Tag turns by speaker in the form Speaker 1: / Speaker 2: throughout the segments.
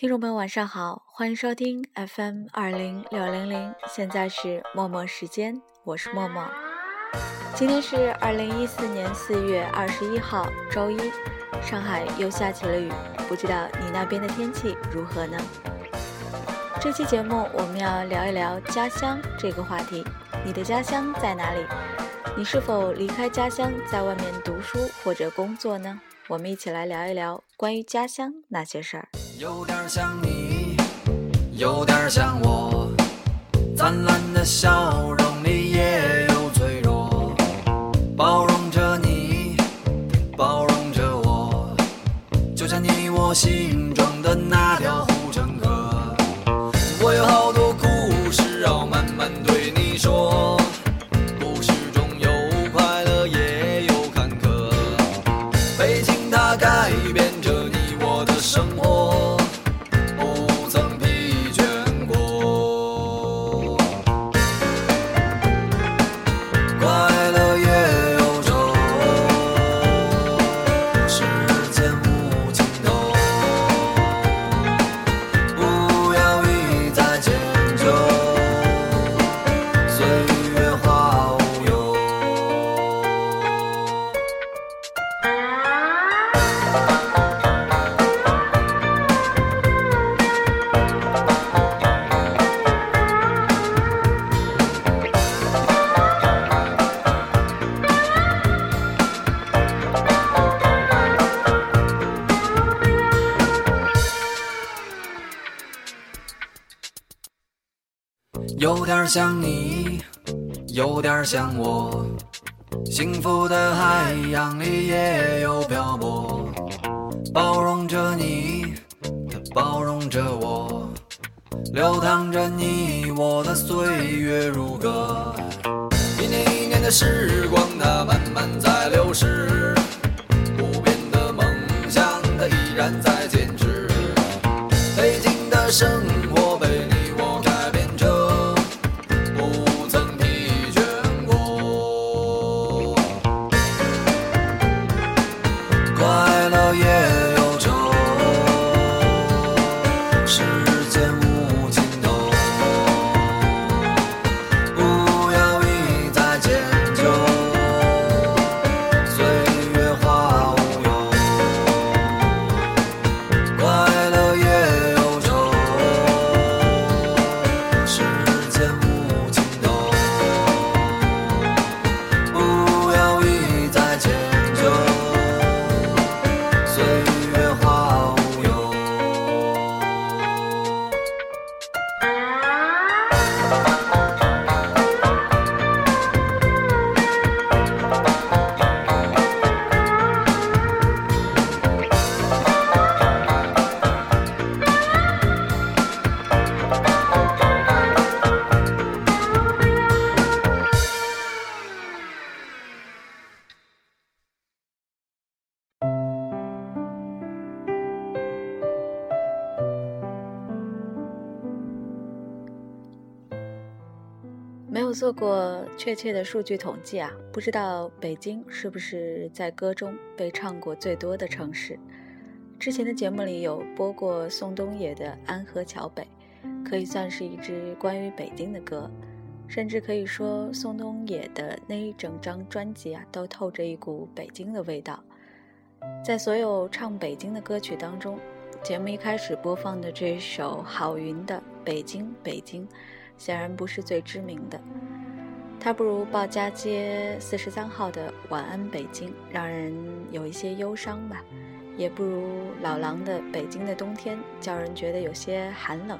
Speaker 1: 听众朋友，晚上好，欢迎收听 FM 二零六零零，现在是默默时间，我是默默。今天是二零一四年四月二十一号，周一，上海又下起了雨，不知道你那边的天气如何呢？这期节目我们要聊一聊家乡这个话题，你的家乡在哪里？你是否离开家乡，在外面读书或者工作呢？我们一起来聊一聊关于家乡那些事儿。
Speaker 2: 有点像你，有点像我，灿烂的笑容里也有脆弱，包容着你，包容着我，就像你我心中的那条你，它包容着我，流淌着你我的岁月如歌。一年一年的时光，它慢慢在流逝，不变的梦想，它依然在坚持。北京的生活
Speaker 1: 做过确切的数据统计啊，不知道北京是不是在歌中被唱过最多的城市。之前的节目里有播过宋冬野的《安河桥北》，可以算是一支关于北京的歌，甚至可以说宋冬野的那一整张专辑啊，都透着一股北京的味道。在所有唱北京的歌曲当中，节目一开始播放的这首郝云的《北京北京》。显然不是最知名的，它不如鲍家街四十三号的《晚安北京》让人有一些忧伤吧，也不如老狼的《北京的冬天》叫人觉得有些寒冷。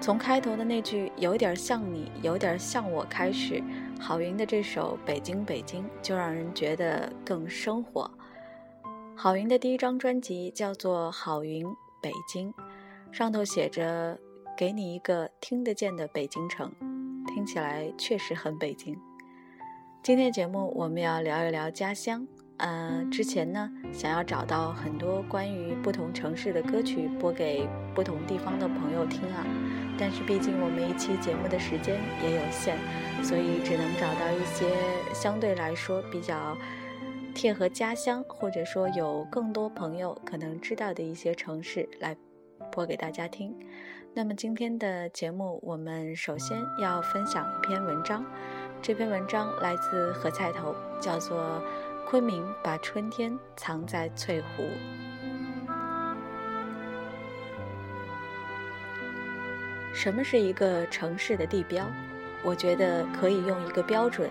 Speaker 1: 从开头的那句“有点像你，有点像我”开始，郝云的这首《北京北京》就让人觉得更生活。郝云的第一张专辑叫做《郝云北京》，上头写着。给你一个听得见的北京城，听起来确实很北京。今天节目我们要聊一聊家乡。呃，之前呢，想要找到很多关于不同城市的歌曲播给不同地方的朋友听啊，但是毕竟我们一期节目的时间也有限，所以只能找到一些相对来说比较贴合家乡，或者说有更多朋友可能知道的一些城市来播给大家听。那么今天的节目，我们首先要分享一篇文章。这篇文章来自何菜头，叫做《昆明把春天藏在翠湖》。什么是一个城市的地标？我觉得可以用一个标准，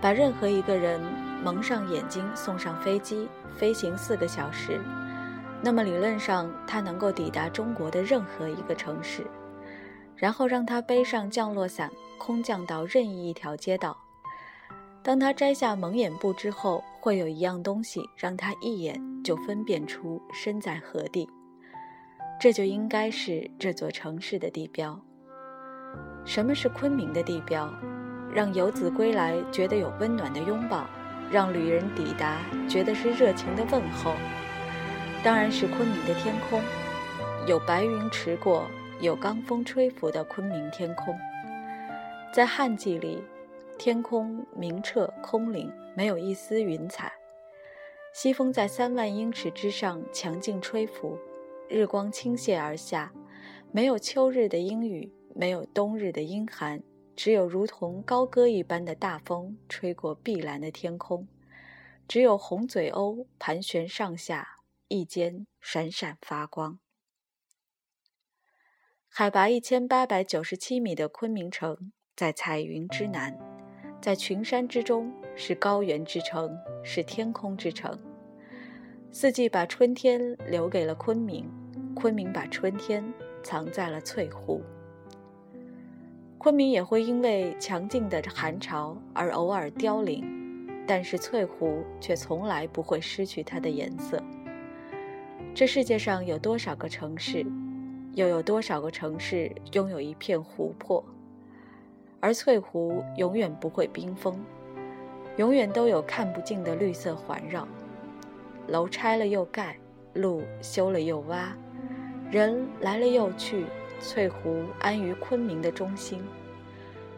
Speaker 1: 把任何一个人蒙上眼睛，送上飞机，飞行四个小时。那么理论上，他能够抵达中国的任何一个城市，然后让他背上降落伞，空降到任意一条街道。当他摘下蒙眼布之后，会有一样东西让他一眼就分辨出身在何地。这就应该是这座城市的地标。什么是昆明的地标？让游子归来觉得有温暖的拥抱，让旅人抵达觉得是热情的问候。当然是昆明的天空，有白云驰过，有罡风吹拂的昆明天空。在旱季里，天空明澈空灵，没有一丝云彩。西风在三万英尺之上强劲吹拂，日光倾泻而下，没有秋日的阴雨，没有冬日的阴寒，只有如同高歌一般的大风吹过碧蓝的天空，只有红嘴鸥盘旋上下。一间闪闪发光。海拔一千八百九十七米的昆明城，在彩云之南，在群山之中，是高原之城，是天空之城。四季把春天留给了昆明，昆明把春天藏在了翠湖。昆明也会因为强劲的寒潮而偶尔凋零，但是翠湖却从来不会失去它的颜色。这世界上有多少个城市，又有多少个城市拥有一片湖泊？而翠湖永远不会冰封，永远都有看不尽的绿色环绕。楼拆了又盖，路修了又挖，人来了又去，翠湖安于昆明的中心。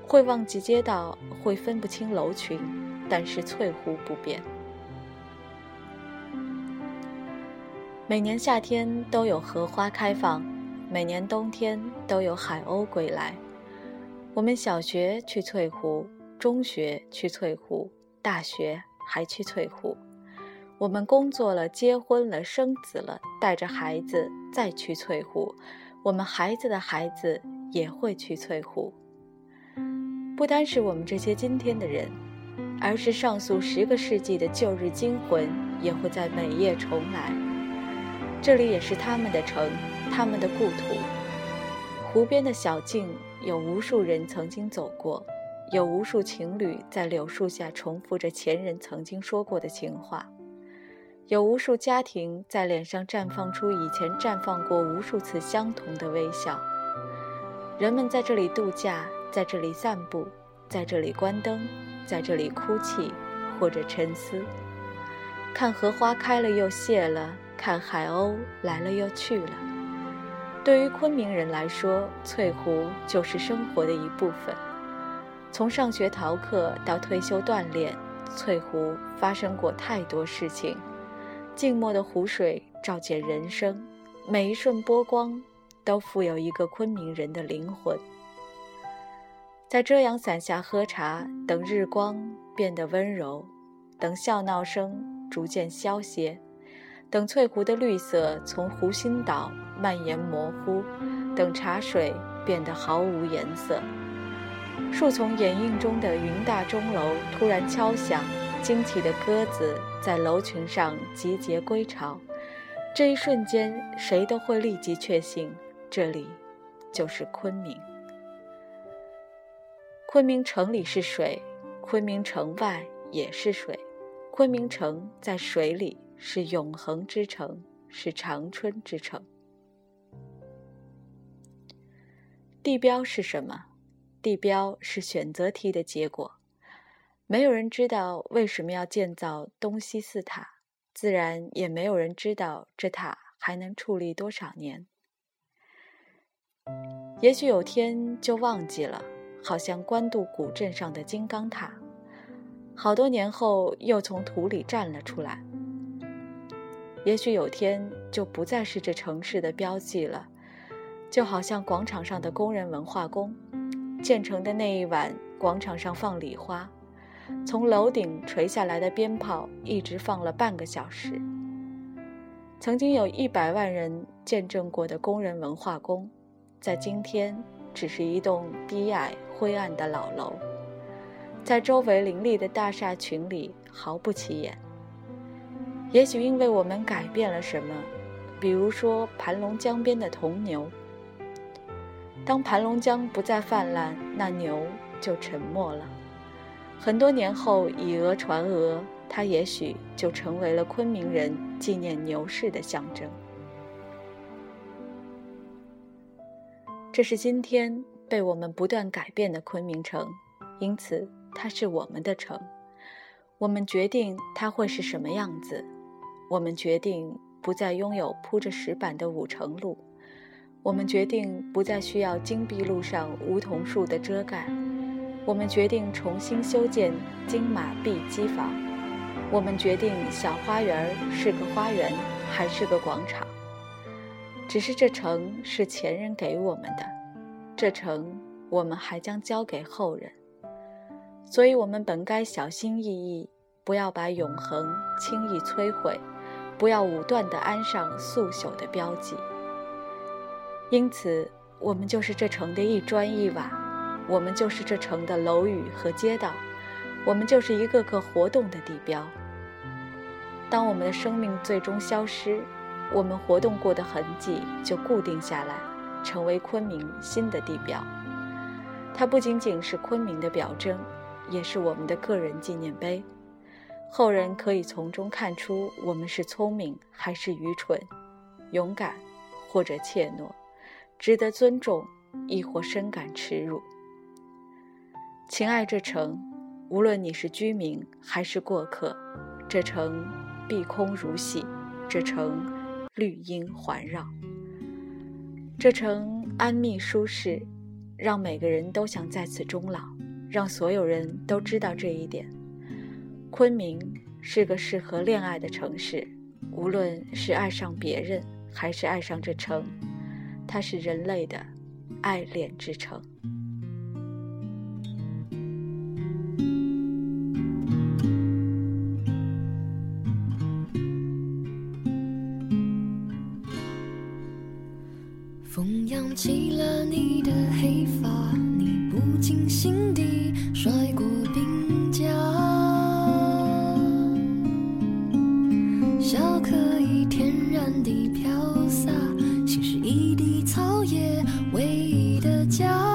Speaker 1: 会忘记街道，会分不清楼群，但是翠湖不变。每年夏天都有荷花开放，每年冬天都有海鸥归来。我们小学去翠湖，中学去翠湖，大学还去翠湖。我们工作了，结婚了，生子了，带着孩子再去翠湖。我们孩子的孩子也会去翠湖。不单是我们这些今天的人，而是上溯十个世纪的旧日精魂，也会在每夜重来。这里也是他们的城，他们的故土。湖边的小径，有无数人曾经走过，有无数情侣在柳树下重复着前人曾经说过的情话，有无数家庭在脸上绽放出以前绽放过无数次相同的微笑。人们在这里度假，在这里散步，在这里关灯，在这里哭泣或者沉思，看荷花开了又谢了。看海鸥来了又去了。对于昆明人来说，翠湖就是生活的一部分。从上学逃课到退休锻炼，翠湖发生过太多事情。静默的湖水照见人生，每一瞬波光都富有一个昆明人的灵魂。在遮阳伞下喝茶，等日光变得温柔，等笑闹声逐渐消歇。等翠湖的绿色从湖心岛蔓延模糊，等茶水变得毫无颜色。树丛掩映中的云大钟楼突然敲响，惊奇的鸽子在楼群上集结归巢。这一瞬间，谁都会立即确信，这里就是昆明。昆明城里是水，昆明城外也是水，昆明城在水里。是永恒之城，是长春之城。地标是什么？地标是选择题的结果。没有人知道为什么要建造东西四塔，自然也没有人知道这塔还能矗立多少年。也许有天就忘记了，好像官渡古镇上的金刚塔，好多年后又从土里站了出来。也许有天就不再是这城市的标记了。就好像广场上的工人文化宫，建成的那一晚，广场上放礼花，从楼顶垂下来的鞭炮一直放了半个小时。曾经有一百万人见证过的工人文化宫，在今天只是一栋低矮灰暗的老楼，在周围林立的大厦群里毫不起眼。也许因为我们改变了什么，比如说盘龙江边的铜牛。当盘龙江不再泛滥，那牛就沉默了。很多年后，以讹传讹，它也许就成为了昆明人纪念牛市的象征。这是今天被我们不断改变的昆明城，因此它是我们的城。我们决定它会是什么样子。我们决定不再拥有铺着石板的五城路。我们决定不再需要金碧路上梧桐树的遮盖，我们决定重新修建金马碧机房，我们决定小花园是个花园还是个广场。只是这城是前人给我们的，这城我们还将交给后人，所以我们本该小心翼翼，不要把永恒轻易摧毁，不要武断地安上速朽的标记。因此，我们就是这城的一砖一瓦，我们就是这城的楼宇和街道，我们就是一个个活动的地标。当我们的生命最终消失，我们活动过的痕迹就固定下来，成为昆明新的地标。它不仅仅是昆明的表征，也是我们的个人纪念碑。后人可以从中看出我们是聪明还是愚蠢，勇敢或者怯懦。值得尊重，亦或深感耻辱。情爱这城，无论你是居民还是过客，这城碧空如洗，这城绿荫环绕，这城安谧舒适，让每个人都想在此终老，让所有人都知道这一点。昆明是个适合恋爱的城市，无论是爱上别人，还是爱上这城。它是人类的爱恋之城。
Speaker 3: 风扬起了你的黑发，你不经心地唯一的家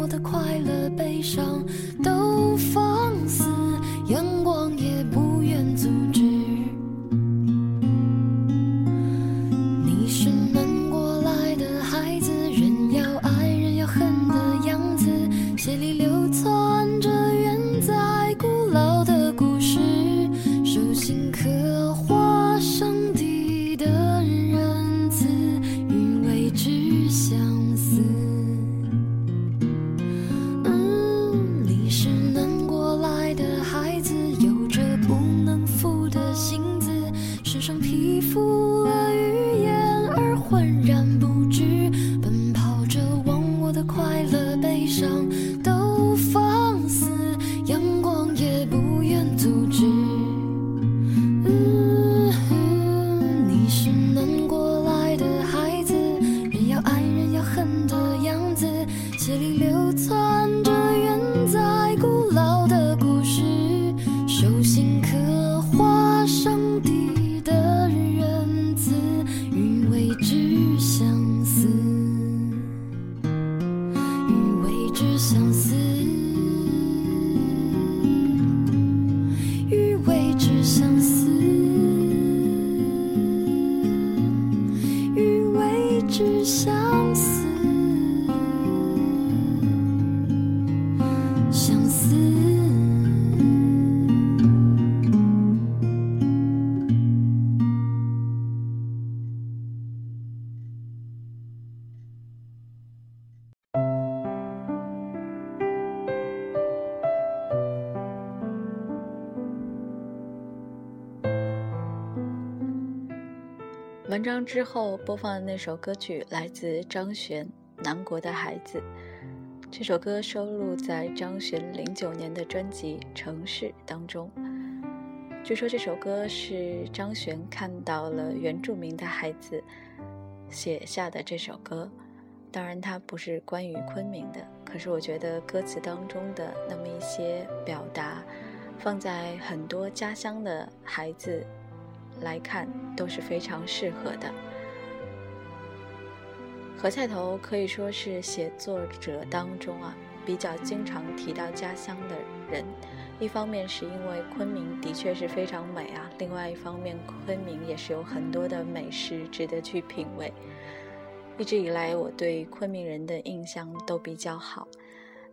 Speaker 3: 我的快乐悲伤。血里流淌
Speaker 1: 章之后播放的那首歌曲来自张悬《南国的孩子》。这首歌收录在张悬零九年的专辑《城市》当中。据说这首歌是张悬看到了原住民的孩子写下的这首歌。当然，它不是关于昆明的，可是我觉得歌词当中的那么一些表达，放在很多家乡的孩子来看都是非常适合的。何菜头可以说是写作者当中啊比较经常提到家乡的人，一方面是因为昆明的确是非常美啊，另外一方面昆明也是有很多的美食值得去品味。一直以来，我对昆明人的印象都比较好。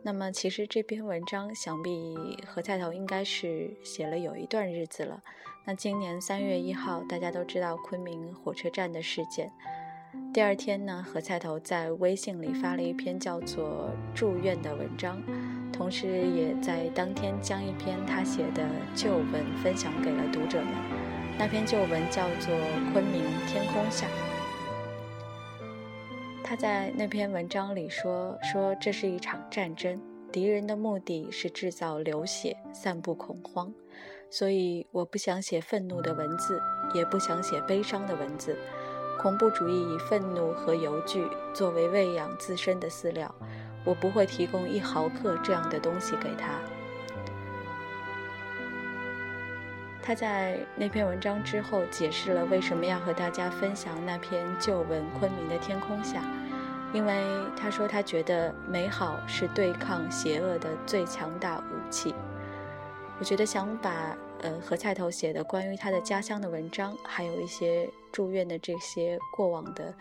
Speaker 1: 那么，其实这篇文章想必何菜头应该是写了有一段日子了。那今年三月一号，大家都知道昆明火车站的事件。第二天呢，何菜头在微信里发了一篇叫做《祝愿》的文章，同时也在当天将一篇他写的旧文分享给了读者们。那篇旧文叫做《昆明天空下》。他在那篇文章里说：“说这是一场战争，敌人的目的是制造流血，散布恐慌。所以我不想写愤怒的文字，也不想写悲伤的文字。恐怖主义以愤怒和犹惧作为喂养自身的饲料，我不会提供一毫克这样的东西给他。”他在那篇文章之后解释了为什么要和大家分享那篇旧文《昆明的天空下》，因为他说他觉得美好是对抗邪恶的最强大武器。我觉得想把呃何菜头写的关于他的家乡的文章，还有一些住院的这些过往的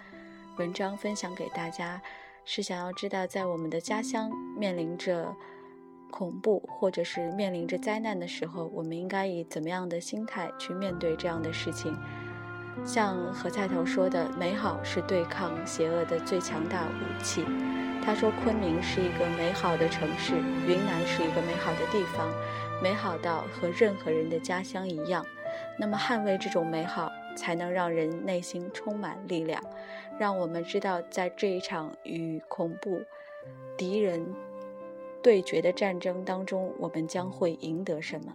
Speaker 1: 文章分享给大家，是想要知道在我们的家乡面临着。恐怖或者是面临着灾难的时候，我们应该以怎么样的心态去面对这样的事情？像何菜头说的，美好是对抗邪恶的最强大武器。他说，昆明是一个美好的城市，云南是一个美好的地方，美好到和任何人的家乡一样。那么，捍卫这种美好，才能让人内心充满力量，让我们知道，在这一场与恐怖敌人。对决的战争当中，我们将会赢得什么？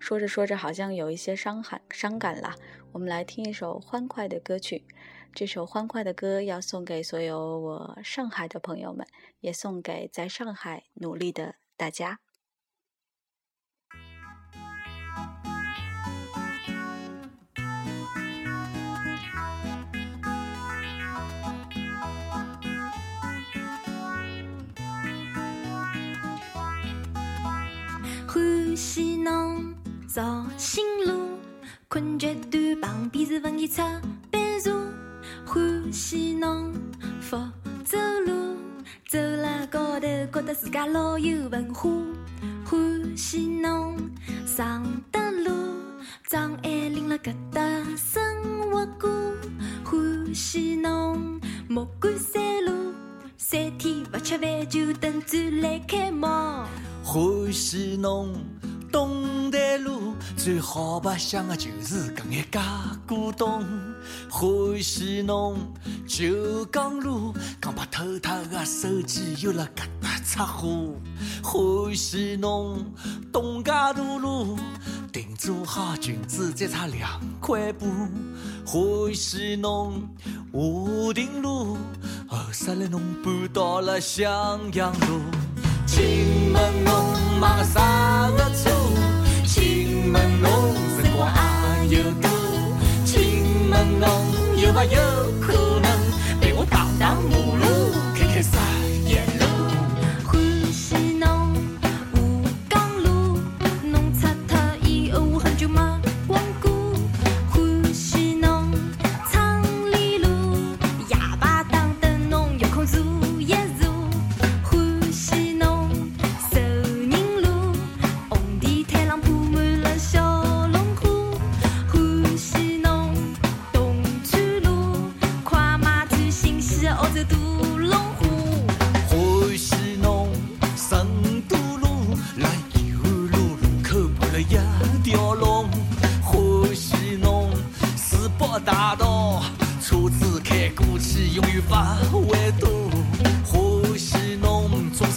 Speaker 1: 说着说着，好像有一些伤感伤感了。我们来听一首欢快的歌曲。这首欢快的歌要送给所有我上海的朋友们，也送给在上海努力的大家。
Speaker 3: 欢喜侬走新路，困觉短，旁边是文艺出版社。欢喜侬福走路，走了高头，觉得自家老有文化。欢喜侬上得路，张爱玲辣搿搭生活过。欢喜侬莫干山路，三天勿吃饭就等展览开幕。
Speaker 4: 欢喜侬东路，最好白相的就是搿眼假古董。欢喜侬九江路，刚把偷脱的手机又辣搿搭出货。欢喜侬东家大路，定做好裙子再差两块布。欢喜侬华亭路，后首来侬搬到了襄阳路。请问侬买啥个车？问侬辰光也有多？请问侬有没有可能陪我荡荡马路，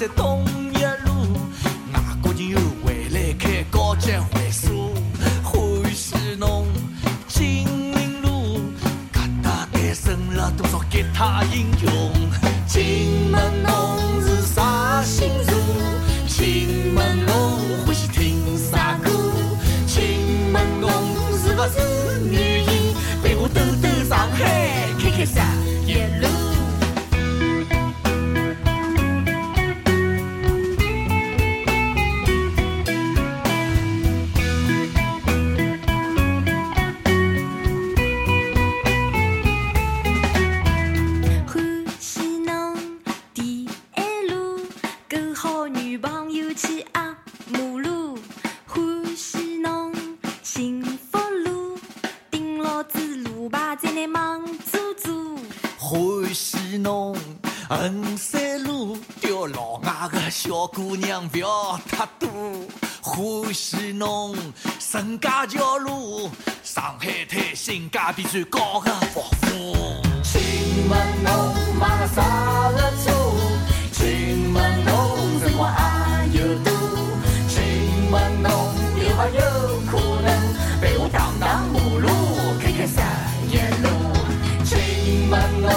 Speaker 3: 侬
Speaker 4: 中山东老外的小姑娘不要太多。欢喜侬陈家桥路，上海滩性价比最高的服务。请问侬买了啥个车？请问侬辰光也有多？请问侬有没有可能陪我荡荡马路，开开啥夜路？请问侬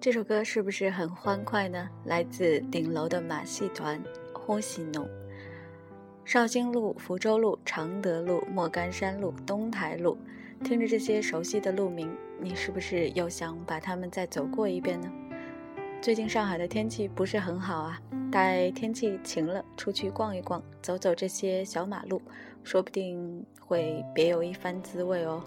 Speaker 1: 这首歌是不是很欢快呢？来自顶楼的马戏团，欢喜侬。绍兴路、福州路、常德路、莫干山路、东台路，听着这些熟悉的路名，你是不是又想把它们再走过一遍呢？最近上海的天气不是很好啊，待天气晴了，出去逛一逛，走走这些小马路，说不定会别有一番滋味哦。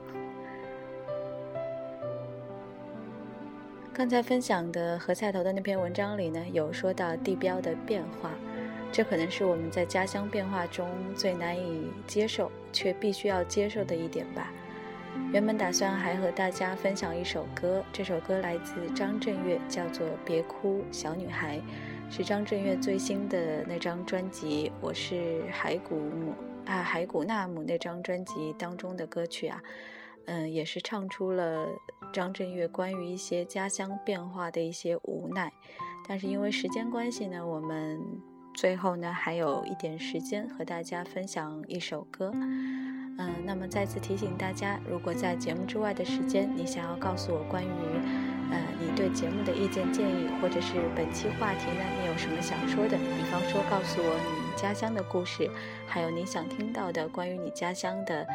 Speaker 1: 刚才分享的何菜头的那篇文章里呢，有说到地标的变化，这可能是我们在家乡变化中最难以接受却必须要接受的一点吧。原本打算还和大家分享一首歌，这首歌来自张震岳，叫做《别哭，小女孩》，是张震岳最新的那张专辑《我是骸骨母》啊，《骸骨纳姆》那张专辑当中的歌曲啊。嗯，也是唱出了张震岳关于一些家乡变化的一些无奈。但是因为时间关系呢，我们最后呢还有一点时间和大家分享一首歌。嗯，那么再次提醒大家，如果在节目之外的时间，你想要告诉我关于呃你对节目的意见建议，或者是本期话题呢，你有什么想说的？比方说告诉我你家乡的故事，还有你想听到的关于你家乡的。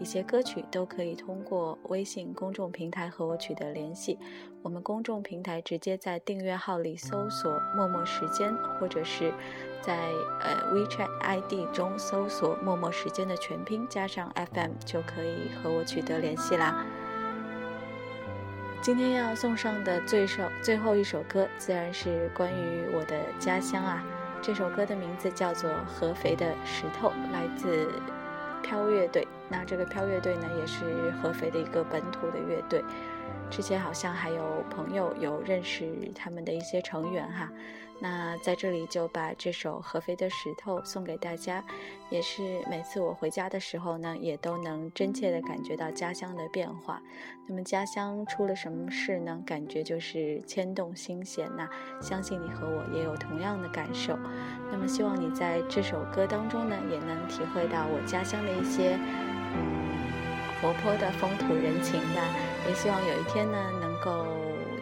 Speaker 1: 一些歌曲都可以通过微信公众平台和我取得联系。我们公众平台直接在订阅号里搜索“默默时间”，或者是在呃 WeChat ID 中搜索“默默时间”的全拼加上 FM，就可以和我取得联系啦。今天要送上的最首最后一首歌，自然是关于我的家乡啊。这首歌的名字叫做《合肥的石头》，来自。飘乐队，那这个飘乐队呢，也是合肥的一个本土的乐队。之前好像还有朋友有认识他们的一些成员哈。那在这里就把这首《合肥的石头》送给大家，也是每次我回家的时候呢，也都能真切的感觉到家乡的变化。那么家乡出了什么事呢？感觉就是牵动心弦呐。相信你和我也有同样的感受。那么希望你在这首歌当中呢，也能体会到我家乡的一些活泼的风土人情吧。也希望有一天呢，能够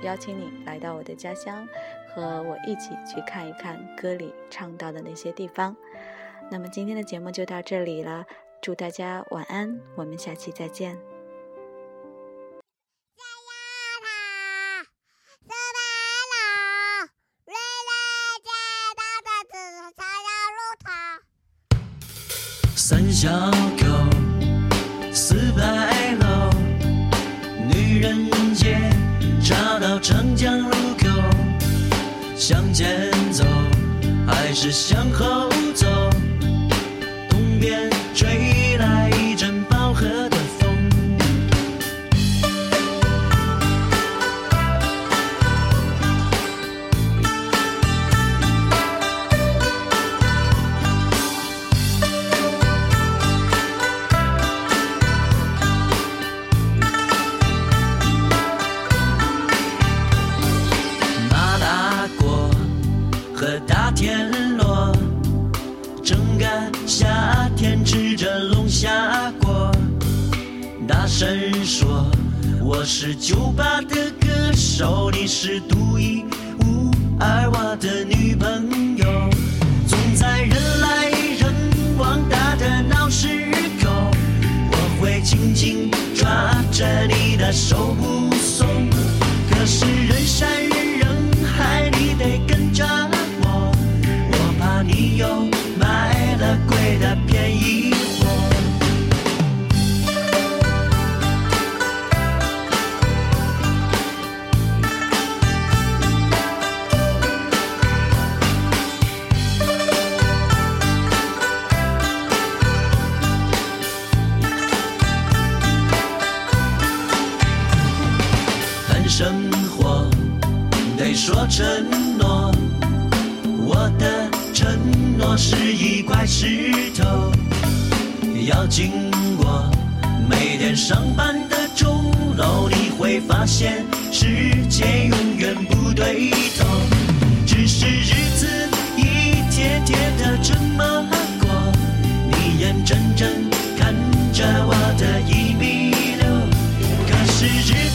Speaker 1: 邀请你来到我的家乡。和我一起去看一看歌里唱到的那些地方。那么今天的节目就到这里了，祝大家晚安，我们下期再见。
Speaker 5: 三小口，四牌楼，女人街，找到长江路口。向前走，还是向后你的手可